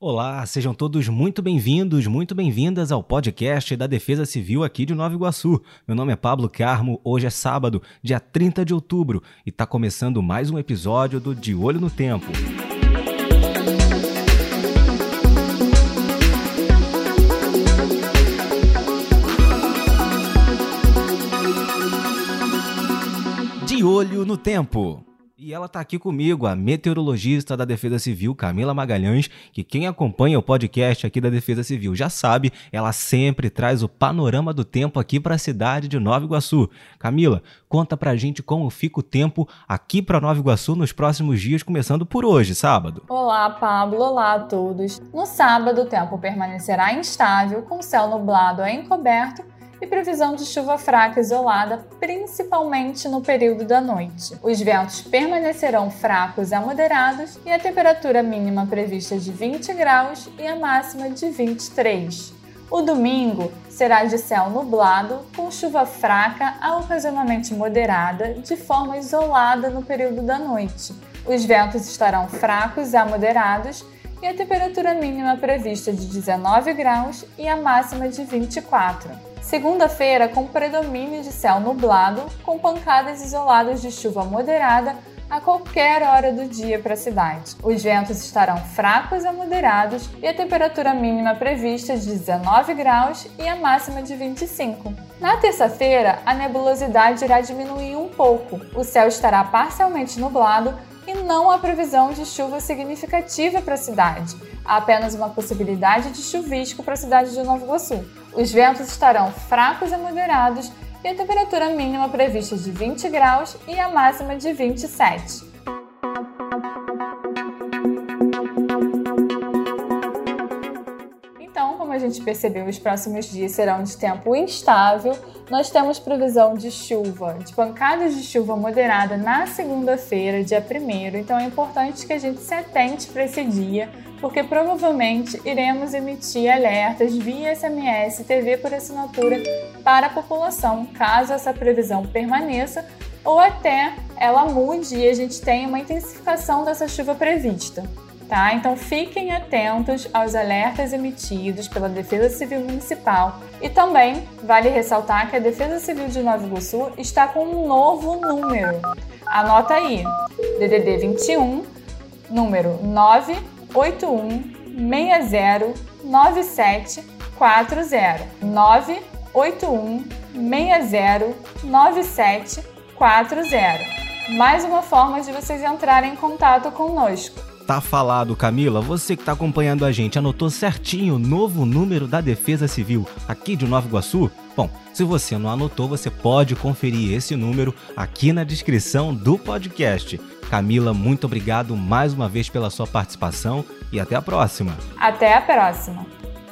Olá, sejam todos muito bem-vindos, muito bem-vindas ao podcast da Defesa Civil aqui de Nova Iguaçu. Meu nome é Pablo Carmo, hoje é sábado, dia 30 de outubro, e está começando mais um episódio do De Olho no Tempo. De Olho no Tempo. E ela está aqui comigo, a meteorologista da Defesa Civil, Camila Magalhães, que quem acompanha o podcast aqui da Defesa Civil já sabe, ela sempre traz o panorama do tempo aqui para a cidade de Nova Iguaçu. Camila, conta pra gente como fica o tempo aqui para Nova Iguaçu nos próximos dias, começando por hoje, sábado. Olá, Pablo. Olá a todos. No sábado, o tempo permanecerá instável, com céu nublado a encoberto e previsão de chuva fraca isolada, principalmente no período da noite. Os ventos permanecerão fracos a moderados e a temperatura mínima prevista de 20 graus e a máxima de 23. O domingo será de céu nublado, com chuva fraca a ocasionalmente moderada, de forma isolada no período da noite. Os ventos estarão fracos a moderados e a temperatura mínima prevista de 19 graus e a máxima de 24. Segunda-feira, com predomínio de céu nublado, com pancadas isoladas de chuva moderada a qualquer hora do dia para a cidade. Os ventos estarão fracos a moderados e a temperatura mínima prevista de 19 graus e a máxima de 25. Na terça-feira, a nebulosidade irá diminuir um pouco. O céu estará parcialmente nublado não há previsão de chuva significativa para a cidade. Há apenas uma possibilidade de chuvisco para a cidade de Nova Iguaçu. Os ventos estarão fracos a moderados e a temperatura mínima prevista de 20 graus e a máxima de 27. Gente percebeu, os próximos dias serão de tempo instável. Nós temos previsão de chuva, de pancadas de chuva moderada na segunda-feira, dia 1 Então é importante que a gente se atente para esse dia, porque provavelmente iremos emitir alertas via SMS e TV por assinatura para a população, caso essa previsão permaneça ou até ela mude e a gente tenha uma intensificação dessa chuva prevista tá? Então fiquem atentos aos alertas emitidos pela Defesa Civil Municipal e também vale ressaltar que a Defesa Civil de Nova Iguaçu está com um novo número. Anota aí: DDD 21, número 981 60 9740. 981 60 9740. Mais uma forma de vocês entrarem em contato conosco. Tá falado, Camila. Você que está acompanhando a gente anotou certinho o novo número da Defesa Civil aqui de Nova Iguaçu? Bom, se você não anotou, você pode conferir esse número aqui na descrição do podcast. Camila, muito obrigado mais uma vez pela sua participação e até a próxima. Até a próxima.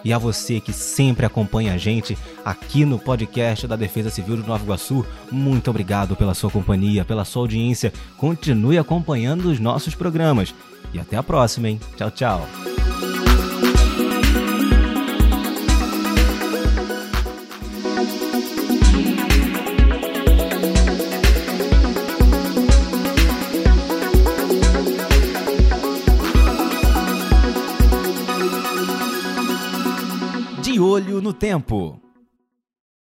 E a você que sempre acompanha a gente aqui no podcast da Defesa Civil de Nova Iguaçu, muito obrigado pela sua companhia, pela sua audiência. Continue acompanhando os nossos programas. E até a próxima, hein? Tchau, tchau. Olho no tempo.